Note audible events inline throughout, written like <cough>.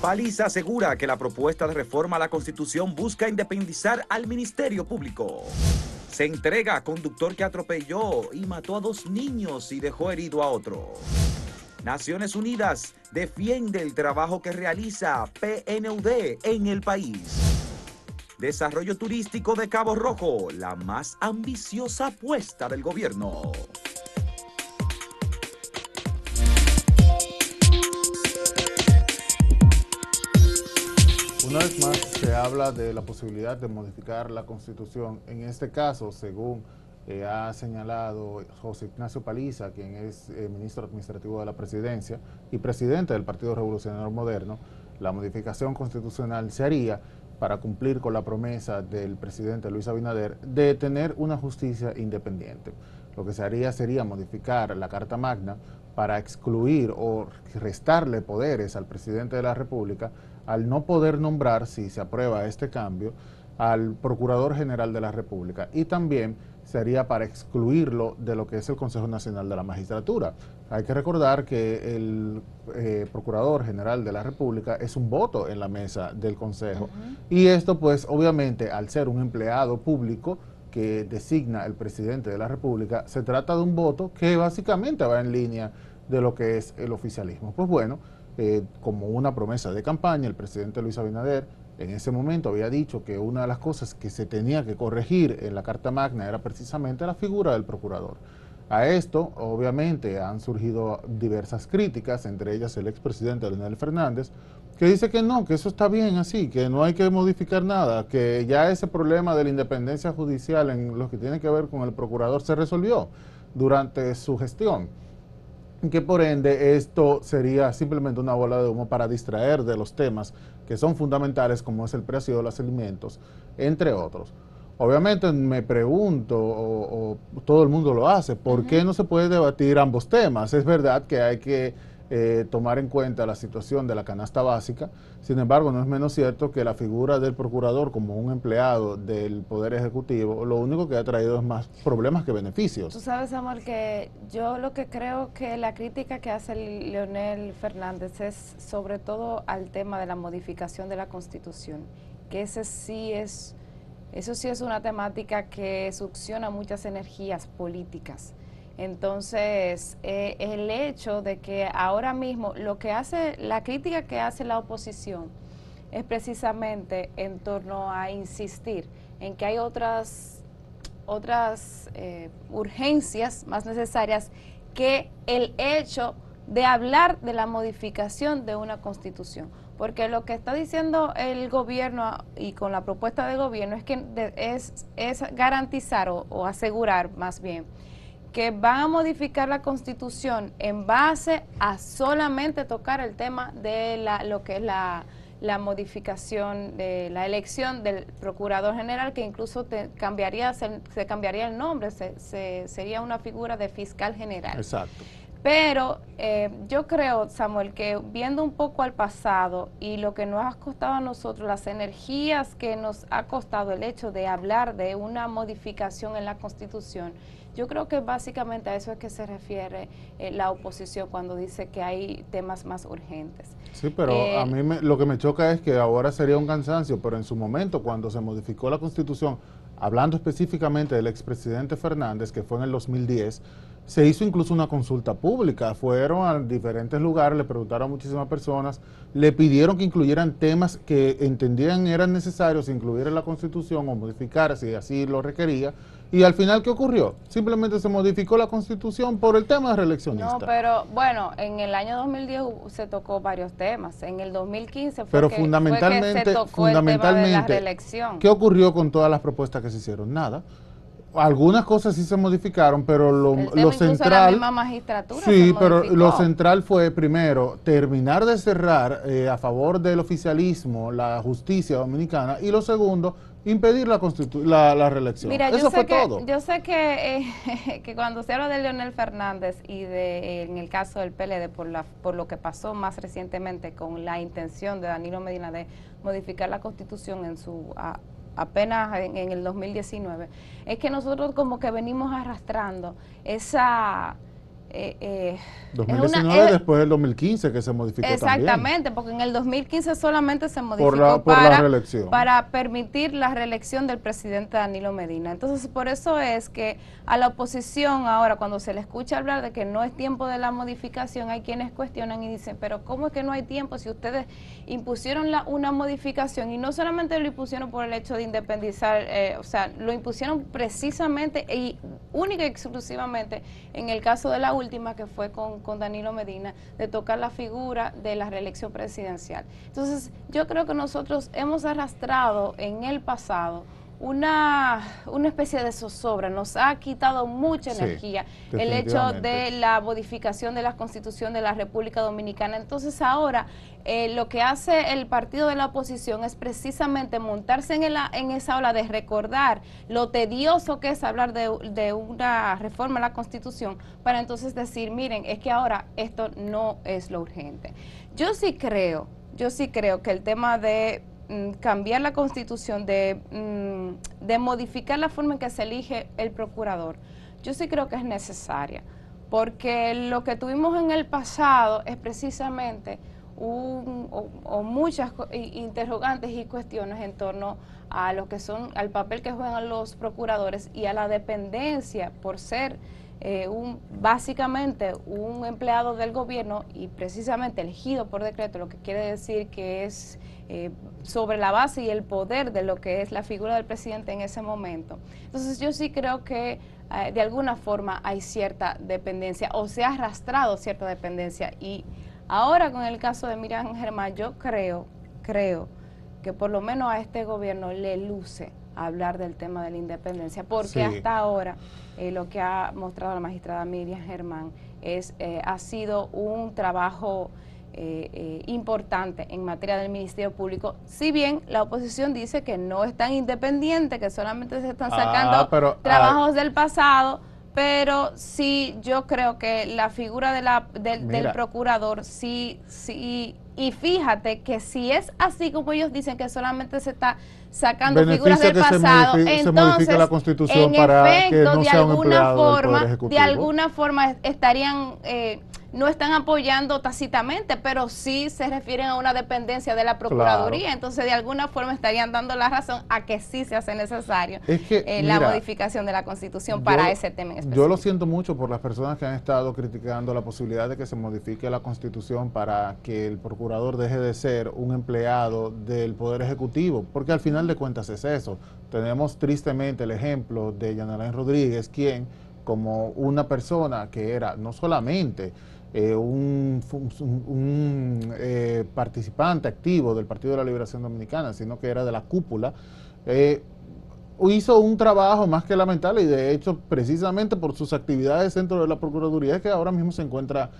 Paliza asegura que la propuesta de reforma a la Constitución busca independizar al Ministerio Público. Se entrega a conductor que atropelló y mató a dos niños y dejó herido a otro. Naciones Unidas defiende el trabajo que realiza PNUD en el país. Desarrollo turístico de Cabo Rojo, la más ambiciosa apuesta del gobierno. Una vez más se habla de la posibilidad de modificar la constitución. En este caso, según eh, ha señalado José Ignacio Paliza, quien es eh, ministro administrativo de la presidencia y presidente del Partido Revolucionario Moderno, la modificación constitucional se haría para cumplir con la promesa del presidente Luis Abinader de tener una justicia independiente. Lo que se haría sería modificar la Carta Magna para excluir o restarle poderes al presidente de la República al no poder nombrar, si se aprueba este cambio, al Procurador General de la República y también sería para excluirlo de lo que es el Consejo Nacional de la Magistratura. Hay que recordar que el eh, Procurador General de la República es un voto en la mesa del Consejo y esto pues obviamente al ser un empleado público que designa el presidente de la República, se trata de un voto que básicamente va en línea de lo que es el oficialismo. Pues bueno, eh, como una promesa de campaña, el presidente Luis Abinader en ese momento había dicho que una de las cosas que se tenía que corregir en la Carta Magna era precisamente la figura del procurador. A esto, obviamente, han surgido diversas críticas, entre ellas el expresidente Leonel Fernández, que dice que no, que eso está bien así, que no hay que modificar nada, que ya ese problema de la independencia judicial en lo que tiene que ver con el procurador se resolvió durante su gestión que por ende esto sería simplemente una bola de humo para distraer de los temas que son fundamentales como es el precio de los alimentos, entre otros. Obviamente me pregunto, o, todo el mundo lo hace, ¿por qué no se puede debatir ambos temas? Es verdad que hay que eh, tomar en cuenta la situación de la canasta básica. Sin embargo, no es menos cierto que la figura del procurador como un empleado del Poder Ejecutivo, lo único que ha traído es más problemas que beneficios. Tú sabes, Amor, que yo lo que creo que la crítica que hace Leonel Fernández es sobre todo al tema de la modificación de la Constitución, que ese sí es, eso sí es una temática que succiona muchas energías políticas entonces, eh, el hecho de que ahora mismo lo que hace, la crítica que hace la oposición es precisamente en torno a insistir en que hay otras, otras eh, urgencias más necesarias que el hecho de hablar de la modificación de una constitución. Porque lo que está diciendo el gobierno y con la propuesta del gobierno es que es, es garantizar o asegurar más bien que van a modificar la constitución en base a solamente tocar el tema de la, lo que es la, modificación de la elección del procurador general, que incluso te cambiaría, se, cambiaría el nombre, se, sería una figura de fiscal general. Exacto. Pero eh, yo creo, Samuel, que viendo un poco al pasado y lo que nos ha costado a nosotros, las energías que nos ha costado el hecho de hablar de una modificación en la Constitución, yo creo que básicamente a eso es que se refiere eh, la oposición cuando dice que hay temas más urgentes. Sí, pero a eh, mí lo que me choca es que ahora sería un cansancio, pero en su momento, cuando se modificó la Constitución, hablando específicamente del expresidente Fernández, que fue en el 2010, se hizo incluso una consulta pública, fueron a diferentes lugares, le preguntaron a muchísimas personas, le pidieron que incluyeran temas que entendían eran necesarios incluir en la Constitución o modificar si así lo requería, y al final, ¿qué ocurrió? Simplemente se modificó la Constitución por el tema de reeleccionista. No, pero bueno, en el año 2010 se tocó varios temas, en el 2015 fue, pero fundamentalmente, se tocó fundamentalmente, el tema de la reelección. ¿Qué ocurrió con todas las propuestas que se hicieron? Nada algunas cosas sí se modificaron, pero lo, lo central... La misma magistratura sí, pero lo central fue, primero, terminar de cerrar eh, a favor del oficialismo la justicia dominicana y lo segundo, impedir la, la, la reelección. Mira, Eso fue todo. Yo sé que, eh, <laughs> que cuando se habla de Leonel Fernández y de en el caso del PLD por, la, por lo que pasó más recientemente con la intención de Danilo Medina de modificar la constitución en su apenas en, el 2019, es que nosotros como que venimos arrastrando esa eh, 2019 después del 2015 que se modificó Exactamente, porque en el 2015 solamente se modificó para, para permitir la reelección del presidente Danilo Medina. Entonces, por eso es que a la oposición ahora, cuando se le escucha hablar de que no es tiempo de la modificación, hay quienes cuestionan y dicen, pero ¿cómo es que no hay tiempo si ustedes impusieron la, una modificación y no solamente lo impusieron por el hecho de independizar, eh, o sea, lo impusieron precisamente y única y exclusivamente en el caso de la última que fue con, con Danilo Medina, de tocar la figura de la reelección presidencial. Entonces, yo creo que nosotros hemos arrastrado en el pasado una, una especie de zozobra, nos ha quitado mucha energía el hecho de la modificación de la constitución de la República Dominicana. Entonces ahora eh, lo que hace el partido de la oposición es precisamente montarse en, en esa ola de recordar lo tedioso que es hablar de, de una reforma a la constitución para entonces decir, miren, es que ahora esto no es lo urgente. Yo sí creo, yo sí creo que el tema de cambiar la constitución, de, mm, de modificar la forma en que se elige el procurador, yo sí creo que es necesaria, porque lo que tuvimos en el pasado es precisamente un, o, muchas interrogantes y cuestiones en torno a lo que son, al papel que juegan los procuradores y a la dependencia por ser eh, un, básicamente un empleado del gobierno y precisamente elegido por decreto, lo que quiere decir que es eh, sobre la base y el poder de lo que es la figura del presidente en ese momento. Entonces yo sí creo que eh, de alguna forma hay cierta dependencia o se ha arrastrado cierta dependencia y ahora con el caso de Miriam Germán yo creo, creo que por lo menos a este gobierno le luce hablar del tema de la independencia, porque hasta ahora eh, lo que ha mostrado la magistrada Miriam Germán es, ha sido un trabajo eh, eh, importante en materia del Ministerio Público, si bien la oposición dice que no es tan independiente, que solamente se están sacando ah, trabajos del pasado, pero sí yo creo que la figura de la, del procurador sí, sí, y fíjate que si es así como ellos dicen que solamente se está sacando figuras del pasado, entonces la constitución en efecto, de alguna forma, de alguna forma estarían eh, no están apoyando tácitamente, pero sí se refieren a una dependencia de la Procuraduría. Entonces, de alguna forma estarían dando la razón a que sí se hace necesario eh, la modificación de la Constitución para ese tema específico. Yo lo siento mucho por las personas que han estado criticando la posibilidad de que se modifique la Constitución para que el procurador deje de ser un empleado del Poder Ejecutivo, porque al final de cuentas es eso. Tenemos tristemente el ejemplo de Yanalain Rodríguez, quien como una persona que era no solamente eh, un, eh, participante activo del Partido de la Liberación Dominicana, sino que era de la cúpula, eh, hizo un trabajo más que lamentable y de hecho precisamente por sus actividades dentro de la Procuraduría es que ahora mismo se encuentra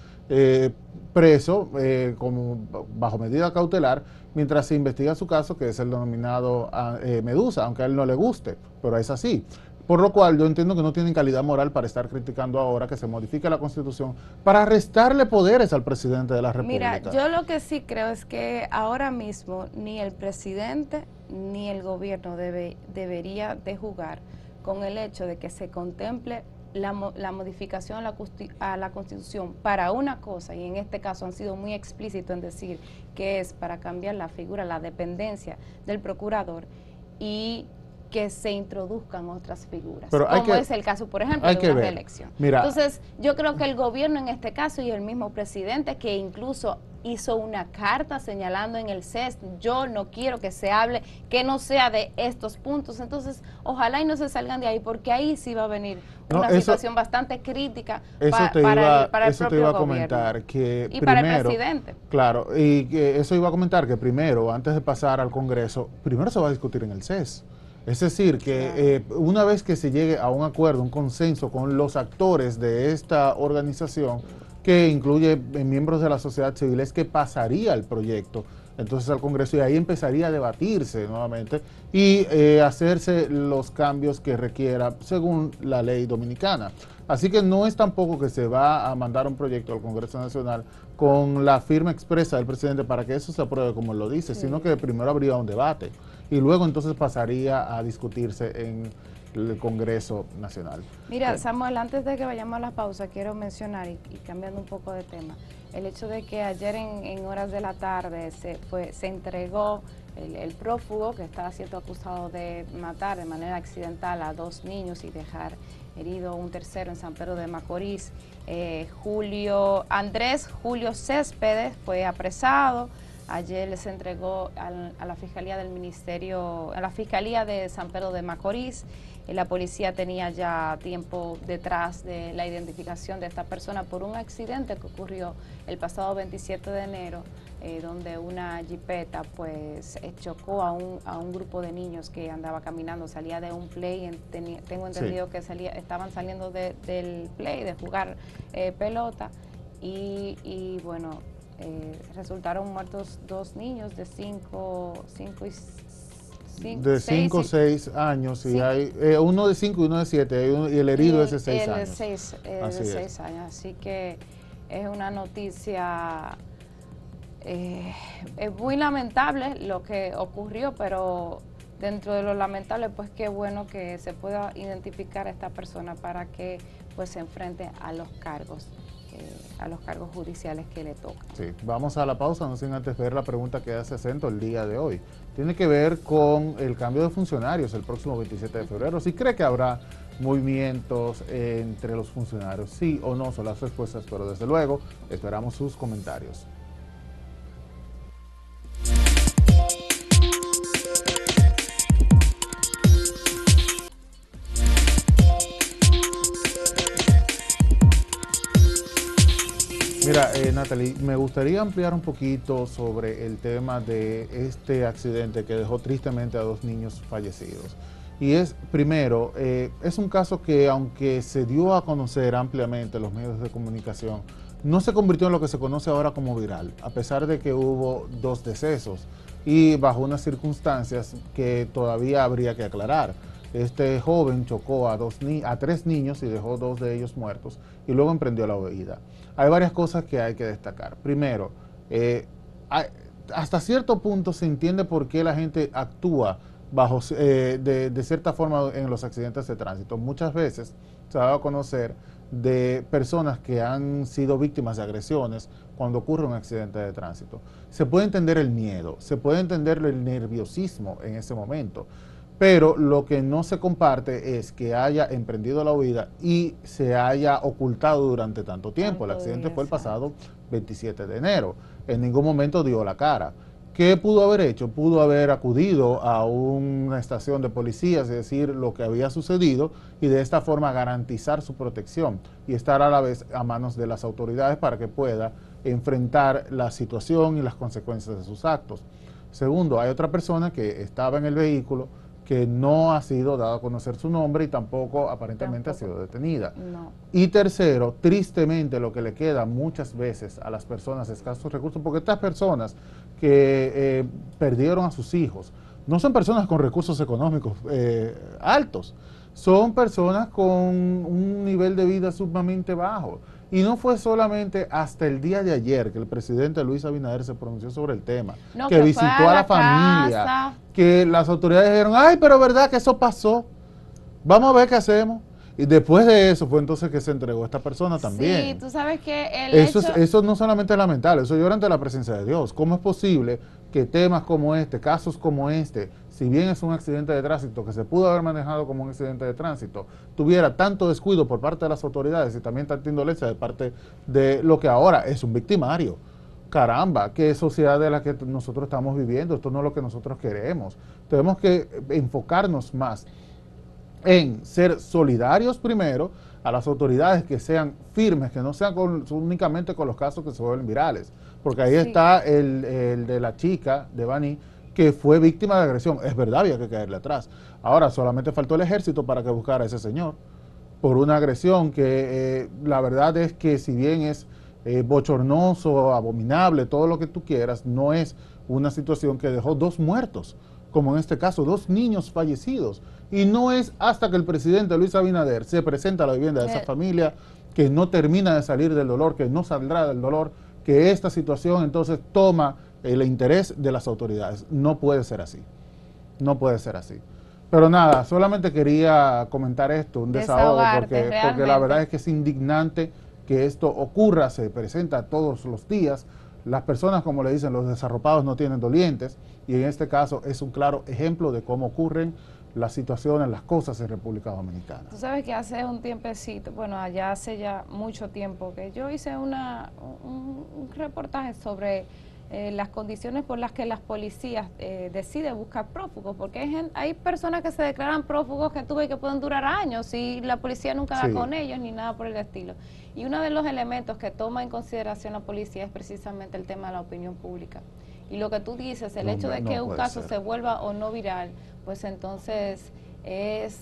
preso como bajo medida cautelar mientras se investiga su caso que es el denominado ah, Medusa, aunque a él no le guste, pero es así. Por lo cual yo entiendo que no tienen calidad moral para estar criticando ahora que se modifique la constitución para restarle poderes al presidente de la República. Mira, yo lo que sí creo es que ahora mismo ni el presidente ni el gobierno debe, debería de jugar con el hecho de que se contemple la, modificación a la, a la, Constitución para una cosa, y en este caso han sido muy explícitos en decir que es para cambiar la figura, la dependencia del procurador, y que se introduzcan otras figuras, como es el caso, por ejemplo, de una reelección. Entonces, yo creo que el gobierno en este caso y el mismo presidente, que incluso hizo una carta señalando en el CES, yo no quiero que se hable, que no sea de estos puntos. Entonces, ojalá y no se salgan de ahí, porque ahí sí va a venir una situación bastante crítica para, el, para eso te iba a comentar que y para el presidente. Claro, y que eso iba a comentar que primero, antes de pasar al Congreso, primero se va a discutir en el CES. Es decir, que eh, una vez que se llegue a un acuerdo, un consenso con los actores de esta organización, que incluye eh, miembros de la sociedad civil, es que pasaría el proyecto entonces al Congreso y ahí empezaría a debatirse nuevamente y eh, hacerse los cambios que requiera según la ley dominicana. Así que no es tampoco que se va a mandar un proyecto al Congreso Nacional con la firma expresa del presidente para que eso se apruebe como lo dice, sino que primero habría un debate y luego entonces pasaría a discutirse en el Congreso Nacional. Mira, Samuel, antes de que vayamos a la pausa, quiero mencionar, y, cambiando un poco de tema, el hecho de que ayer en, horas de la tarde se, fue, se entregó el, prófugo que estaba siendo acusado de matar de manera accidental a dos niños y dejar herido un tercero en San Pedro de Macorís. Eh, Julio Andrés Julio Céspedes fue apresado. Ayer les entregó a la Fiscalía del Ministerio, a la Fiscalía de San Pedro de Macorís. Eh, la policía tenía ya tiempo detrás de la identificación de esta persona por un accidente que ocurrió el pasado 27 de enero, eh, donde una jipeta pues eh, chocó a un, a un grupo de niños que andaba caminando, salía de un play, tengo entendido que salía, estaban saliendo del play, de jugar pelota, y, y bueno, eh, resultaron muertos dos niños de 5 cinco, y de 5 o 6 años y hay eh, uno de 5 y uno de 7 y el herido es de 6 años. Seis, eh, de 6 años, así que es una noticia eh, es muy lamentable lo que ocurrió, pero dentro de lo lamentable, pues qué bueno que se pueda identificar a esta persona para que pues se enfrente a los cargos. Eh, a los cargos judiciales que le tocan. Sí, vamos a la pausa, no sin antes ver la pregunta que hace acento el día de hoy. Tiene que ver con el cambio de funcionarios el próximo 27 de febrero. Si cree que habrá movimientos entre los funcionarios, sí o no son las respuestas, pero desde luego esperamos sus comentarios. Mira, eh, Natalie, me gustaría ampliar un poquito sobre el tema de este accidente que dejó tristemente a dos niños fallecidos. Y es, primero, eh, es un caso que aunque se dio a conocer ampliamente en los medios de comunicación, no se convirtió en lo que se conoce ahora como viral, a pesar de que hubo dos decesos y bajo unas circunstancias que todavía habría que aclarar. Este joven chocó a, dos a tres niños y dejó dos de ellos muertos y luego emprendió la huida hay varias cosas que hay que destacar. Primero, eh, hasta cierto punto se entiende por qué la gente actúa bajo, eh, de, cierta forma en los accidentes de tránsito. Muchas veces se ha dado a conocer de personas que han sido víctimas de agresiones cuando ocurre un accidente de tránsito. Se puede entender el miedo, se puede entender el nerviosismo en ese momento. Pero lo que no se comparte es que haya emprendido la huida y se haya ocultado durante tanto tiempo. el accidente fue el pasado 27 de enero. En ningún momento dio la cara. ¿Qué pudo haber hecho? Pudo haber acudido a una estación de policías y decir lo que había sucedido y de esta forma garantizar su protección y estar a la vez a manos de las autoridades para que pueda enfrentar la situación y las consecuencias de sus actos. Segundo, hay otra persona que estaba en el vehículo, que no ha sido dado a conocer su nombre y tampoco aparentemente ha sido detenida. Y tercero, tristemente lo que le queda muchas veces a las personas escasos recursos, porque estas personas que eh, perdieron a sus hijos no son personas con recursos económicos eh, altos, son personas con un nivel de vida sumamente bajo. Y no fue solamente hasta el día de ayer que el presidente Luis Abinader se pronunció sobre el tema, que, visitó a la, familia, que las autoridades dijeron, ay, pero verdad que eso pasó, vamos a ver qué hacemos. Y después de eso fue entonces que se entregó esta persona también. Sí, tú sabes que el eso, eso no solamente es lamentable, eso llora ante la presencia de Dios. ¿Cómo es posible que temas como este, casos como este, si bien es un accidente de tránsito que se pudo haber manejado como un accidente de tránsito, tuviera tanto descuido por parte de las autoridades y también tanta indolencia de parte de lo que ahora es un victimario. Caramba, qué sociedad de la que nosotros estamos viviendo, esto no es lo que nosotros queremos. Tenemos que enfocarnos más en ser solidarios primero a las autoridades que sean firmes, que no sean únicamente con los casos que se vuelven virales, porque ahí está el, el de la chica de Bani que fue víctima de agresión. Es verdad, había que caerle atrás. Ahora, solamente faltó el ejército para que buscara a ese señor por una agresión que eh, la verdad es que si bien es eh, bochornoso, abominable, todo lo que tú quieras, no es una situación que dejó dos muertos, como en este caso, dos niños fallecidos. Y no es hasta que el presidente Luis Abinader se presenta a la vivienda de esa familia que no termina de salir del dolor, que no saldrá del dolor, que esta situación entonces toma el interés de las autoridades. No puede ser así. No puede ser así. Pero nada, solamente quería comentar esto, un desahogo, porque, porque la verdad es que es indignante que esto ocurra, se presenta todos los días. Las personas, como le dicen, los desarropados no tienen dolientes, y en este caso es un claro ejemplo de cómo ocurren las situaciones, las cosas en República Dominicana. Tú sabes que hace un tiempecito, bueno, allá hace ya mucho tiempo, que yo hice una, un reportaje sobre eh, las condiciones por las que las policías eh, deciden buscar prófugos, porque hay, hay, personas que se declaran prófugos que tuve que pueden durar años y la policía nunca da con ellos ni nada por el estilo. Y uno de los elementos que toma en consideración la policía es precisamente el tema de la opinión pública. Y lo que tú dices, el hecho de que un caso se vuelva o no viral, pues entonces es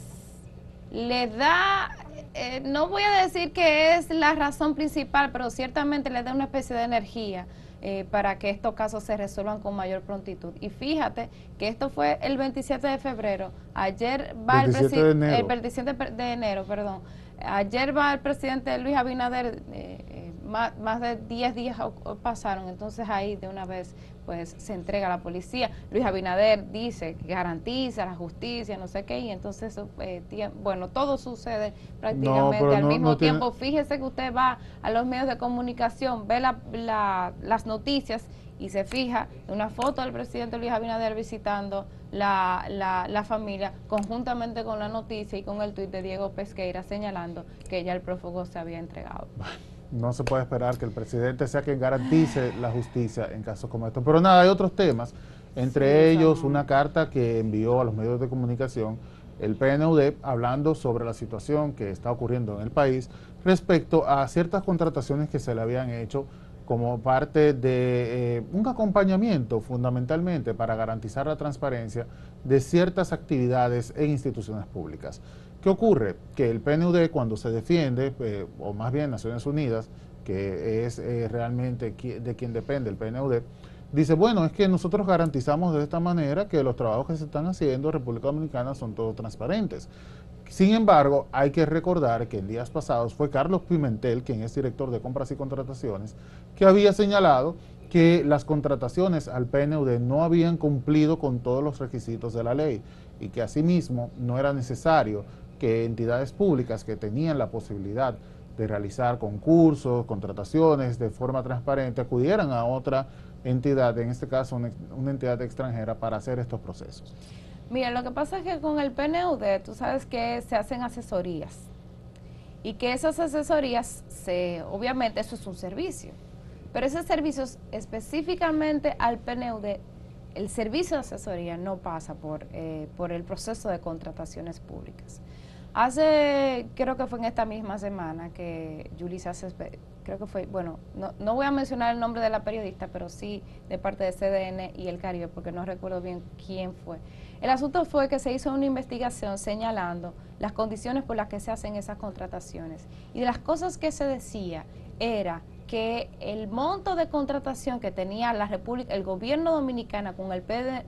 le da, eh, no voy a decir que es la razón principal, pero ciertamente le da una especie de energía eh, para que estos casos se resuelvan con mayor prontitud. Y fíjate que esto fue el 27 de febrero, ayer va el, presidente, el 27 de enero, perdón, ayer va el presidente Luis Abinader, eh, eh, más, más, de 10 días pasaron, entonces ahí de una vez pues se entrega a la policía. Luis Abinader dice que garantiza la justicia, no sé qué, y entonces, eh, bueno, todo sucede prácticamente al mismo tiempo. Fíjese que usted va a los medios de comunicación, ve la, las noticias y se fija en una foto del presidente Luis Abinader visitando la, la, la, familia, conjuntamente con la noticia y con el tuit de Diego Pesqueira señalando que ya el prófugo se había entregado <laughs> no se puede esperar que el presidente sea quien garantice la justicia en casos como estos. Pero nada, hay otros temas, entre ellos una carta que envió a los medios de comunicación el PNUD hablando sobre la situación que está ocurriendo en el país respecto a ciertas contrataciones que se le habían hecho como parte de eh, un acompañamiento fundamentalmente para garantizar la transparencia de ciertas actividades en instituciones públicas. ¿Qué ocurre? Que el PNUD cuando se defiende, eh, o más bien Naciones Unidas, que es eh, realmente de quien depende el PNUD, dice, bueno, es que nosotros garantizamos de esta manera que los trabajos que se están haciendo en República Dominicana son todos transparentes. Sin embargo, hay que recordar que en días pasados fue Carlos Pimentel, quien es director de compras y contrataciones, que había señalado que las contrataciones al PNUD no habían cumplido con todos los requisitos de la ley y que asimismo no era necesario que entidades públicas que tenían la posibilidad de realizar concursos, contrataciones de forma transparente, acudieran a otra entidad, en este caso una, entidad extranjera, para hacer estos procesos. Mira, lo que pasa es que con el PNUD, tú sabes que se hacen asesorías y que esas asesorías, se, obviamente eso es un servicio, pero esos servicios específicamente al PNUD, el servicio de asesoría no pasa por, eh, por el proceso de contrataciones públicas. Hace, creo que fue en esta misma semana que Julissa creo que fue, bueno, no, no voy a mencionar el nombre de la periodista, pero sí de parte de CDN y el Caribe, porque no recuerdo bien quién fue. El asunto fue que se hizo una investigación señalando las condiciones por las que se hacen esas contrataciones. Y de las cosas que se decía era que el monto de contratación que tenía la República, el gobierno dominicano con el,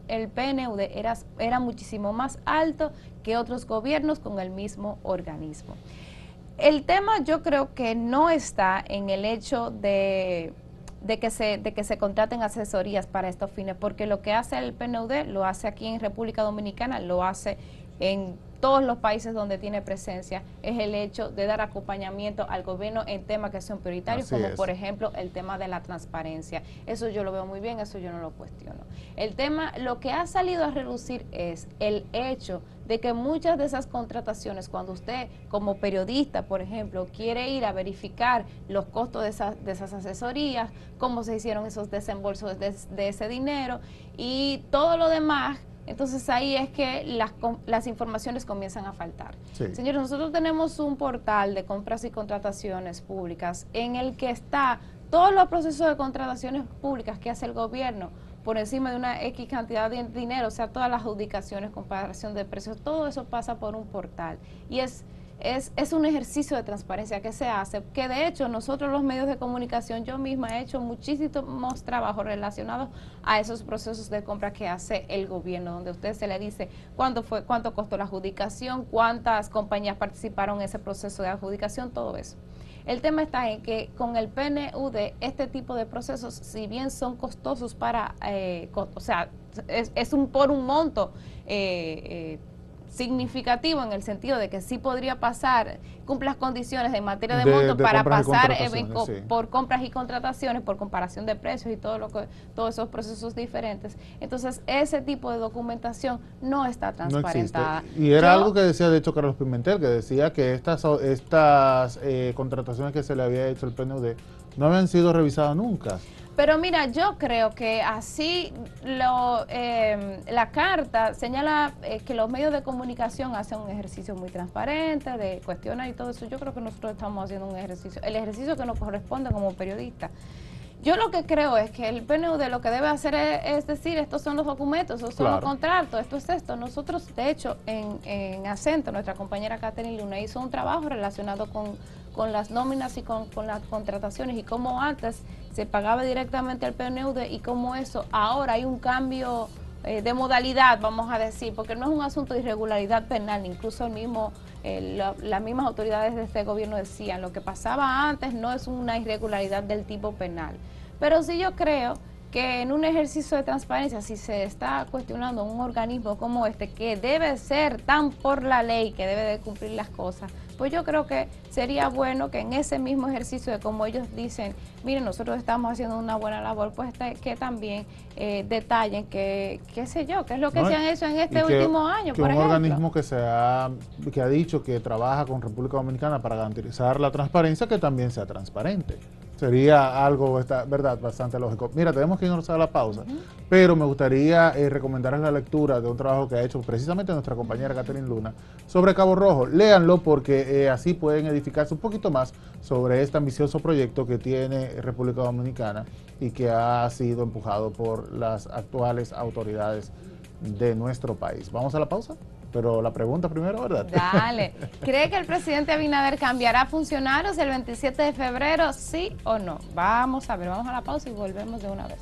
el PNUD era, era muchísimo más alto que otros gobiernos con el mismo organismo. El tema yo creo que no está en el hecho de, de, que se, de que se contraten asesorías para estos fines, porque lo que hace el PNUD lo hace aquí en República Dominicana, lo hace en todos los países donde tiene presencia es el hecho de dar acompañamiento al gobierno en temas que son prioritarios, como por ejemplo el tema de la transparencia. Eso yo lo veo muy bien, eso yo no lo cuestiono. El tema, lo que ha salido a relucir es el hecho de que muchas de esas contrataciones, cuando usted como periodista, por ejemplo, quiere ir a verificar los costos de, esas, de esas asesorías, cómo se hicieron esos desembolsos de, de ese dinero y todo lo demás, entonces ahí es que las, las informaciones comienzan a faltar. Señores, nosotros tenemos un portal de compras y contrataciones públicas en el que está todos los procesos de contrataciones públicas que hace el gobierno por encima de una X cantidad de dinero, o sea, todas las adjudicaciones, comparación de precios, todo eso pasa por un portal. Y es es, es, un ejercicio de transparencia que se hace, que de hecho nosotros los medios de comunicación, yo misma he hecho muchísimos trabajos relacionados a esos procesos de compra que hace el gobierno, donde usted se le dice cuánto fue, cuánto costó la adjudicación, cuántas compañías participaron en ese proceso de adjudicación, todo eso. El tema está en que con el PNUD este tipo de procesos, si bien son costosos para, eh, o sea, es, un por un monto eh, eh significativo en el sentido de que sí podría pasar, cumpla las condiciones en materia de, monto para pasar por compras y contrataciones, por comparación de precios y todo lo que, todos esos procesos diferentes. Entonces, ese tipo de documentación no está transparentada. y era algo que decía, de hecho, Carlos Pimentel, que decía que estas, estas eh, contrataciones que se le había hecho el PNUD no habían sido revisadas nunca. Pero mira, yo creo que así lo, em, la carta señala eh, que los medios de comunicación hacen un ejercicio muy transparente de cuestionar y todo eso. Yo creo que nosotros estamos haciendo un ejercicio, el ejercicio que nos corresponde como periodistas. Yo lo que creo es que el PNUD lo que debe hacer es, decir, estos son los documentos, estos son los contratos, esto es esto. Nosotros, de hecho, en, en Acento, nuestra compañera Catherine Luna hizo un trabajo relacionado con con las nóminas y con, las contrataciones y cómo antes se pagaba directamente al PNUD y cómo eso ahora hay un cambio eh, de modalidad, vamos a decir, porque no es un asunto de irregularidad penal, incluso el mismo, eh, las mismas autoridades de este gobierno decían, lo que pasaba antes no es una irregularidad del tipo penal. Pero sí yo creo que en un ejercicio de transparencia, si se está cuestionando un organismo como este, que debe ser tan por la ley, que debe de cumplir las cosas, pues yo creo que sería bueno que en ese mismo ejercicio de como ellos dicen, miren, nosotros estamos haciendo una buena labor, pues que también eh, detallen que, qué sé yo, qué es lo que se han hecho en este último año, que un organismo que, se ha, que ha dicho que trabaja con República Dominicana para garantizar la transparencia, que también sea transparente. Sería algo, verdad, bastante lógico. Mira, tenemos que irnos a la pausa, pero me gustaría eh, recomendarles la lectura de un trabajo que ha hecho precisamente nuestra compañera Catherine Luna sobre Cabo Rojo. Léanlo porque eh, así pueden edificarse un poquito más sobre este ambicioso proyecto que tiene República Dominicana y que ha sido empujado por las actuales autoridades de nuestro país. ¿Vamos a la pausa? Pero la pregunta primero, ¿verdad? Dale. <laughs> ¿Cree que el presidente Abinader cambiará funcionarios el 27 de febrero, sí o no? Vamos a ver, vamos a la pausa y volvemos de una vez.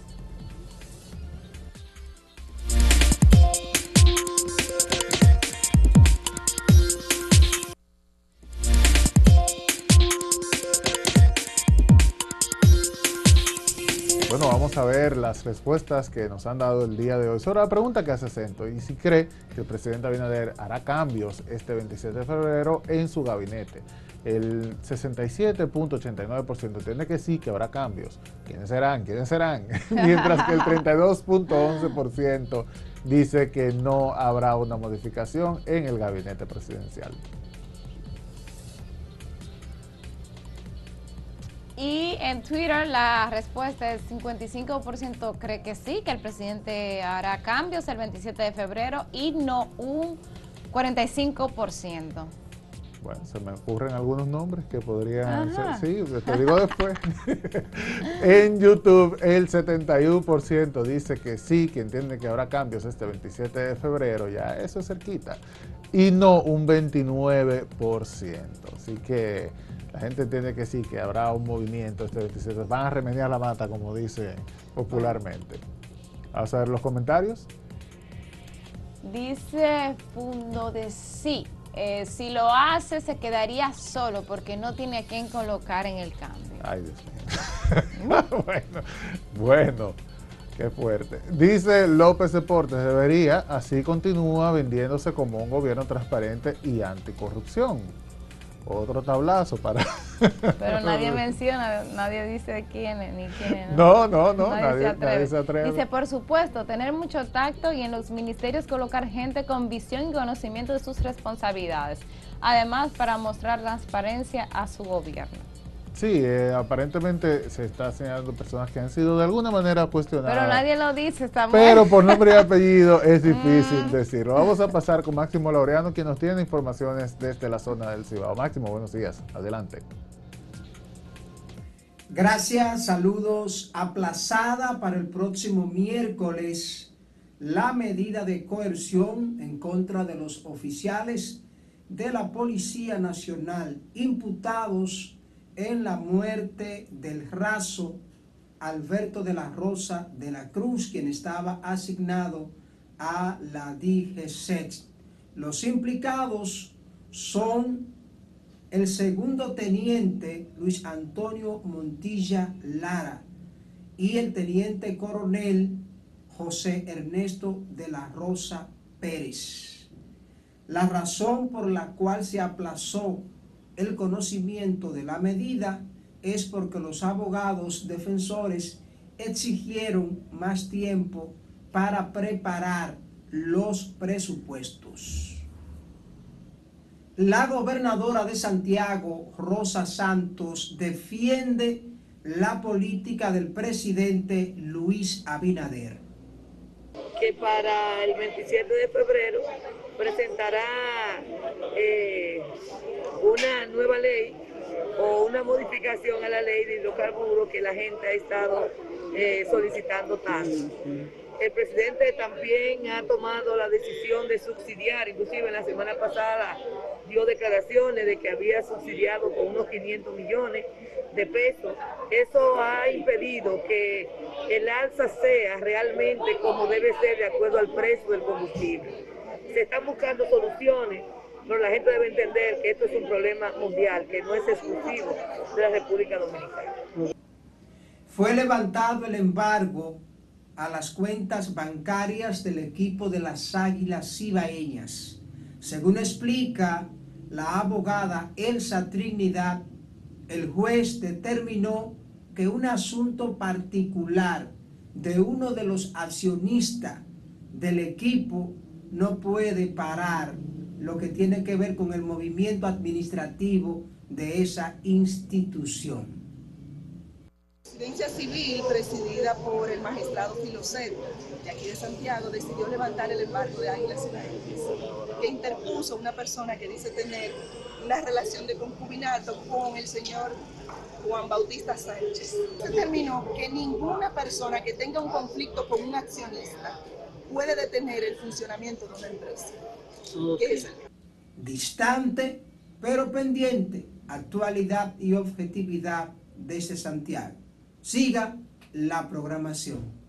Vamos a ver las respuestas que nos han dado el día de hoy sobre la pregunta que hace Cento y si cree que el presidente Abinader hará cambios este 27 de febrero en su gabinete. El 67.89% entiende que sí, que habrá cambios. ¿Quiénes serán? ¿Quiénes serán? <laughs> Mientras que el 32.11% dice que no habrá una modificación en el gabinete presidencial. Y en Twitter la respuesta es 55% cree que sí, que el presidente hará cambios el 27 de febrero y no un 45%. Bueno, se me ocurren algunos nombres que podrían ser. Sí, te digo después. <laughs> en YouTube, el 71% dice que sí, que entiende que habrá cambios este 27 de febrero, ya eso es cerquita. Y no un 29%. Así que la gente entiende que sí, que habrá un movimiento este 27. Van a remediar la mata, como dice popularmente. Vamos a ver los comentarios. Dice Fundo de sí. Eh, si lo hace, se quedaría solo porque no tiene a quién colocar en el cambio. Ay, Dios mío. <laughs> bueno, bueno, qué fuerte. Dice López Deportes, debería, así continúa vendiéndose como un gobierno transparente y anticorrupción otro tablazo para... <laughs> Pero nadie menciona, nadie dice quién ni quién. No, no, no, nadie, se atreve. Dice, por supuesto, tener mucho tacto y en los ministerios colocar gente con visión y conocimiento de sus responsabilidades. Además, para mostrar transparencia a su gobierno. Sí, eh, aparentemente se está señalando personas que han sido de alguna manera cuestionadas. Pero nadie lo dice, está Pero por nombre y <laughs> apellido es difícil mm. decirlo. Vamos a pasar con Máximo Laureano, quien nos tiene informaciones desde la zona del Cibao. Máximo, buenos días. Adelante. Gracias, saludos. Aplazada para el próximo miércoles la medida de coerción en contra de los oficiales de la Policía Nacional imputados en la muerte del raso Alberto de la Rosa de la Cruz, quien estaba asignado a la DGSEX. Los implicados son el segundo teniente Luis Antonio Montilla Lara y el teniente coronel José Ernesto de la Rosa Pérez. La razón por la cual se aplazó el conocimiento de la medida es porque los abogados defensores exigieron más tiempo para preparar los presupuestos. La gobernadora de Santiago, Rosa Santos, defiende la política del presidente Luis Abinader. Que para el 27 de febrero presentará eh, una nueva ley o una modificación a la ley de hidrocarburos que la gente ha estado eh, solicitando tanto. El presidente también ha tomado la decisión de subsidiar, inclusive en la semana pasada dio declaraciones de que había subsidiado con unos 500 millones de pesos. Eso ha impedido que el alza sea realmente como debe ser de acuerdo al precio del combustible. Se están buscando soluciones, pero la gente debe entender que esto es un problema mundial, que no es exclusivo de la República Dominicana. Fue levantado el embargo a las cuentas bancarias del equipo de las Águilas Cibaeñas. Según explica la abogada Elsa Trinidad, el juez determinó que un asunto particular de uno de los accionistas del equipo no puede parar lo que tiene que ver con el movimiento administrativo de esa institución presidencia civil presidida por el magistrado Filocedo de aquí de Santiago decidió levantar el embargo de Águilas y que interpuso una persona que dice tener una relación de concubinato con el señor Juan Bautista Sánchez. Determinó que ninguna persona que tenga un conflicto con un accionista puede detener el funcionamiento de una empresa. Distante, pero pendiente, actualidad y objetividad desde Santiago. Siga la programación.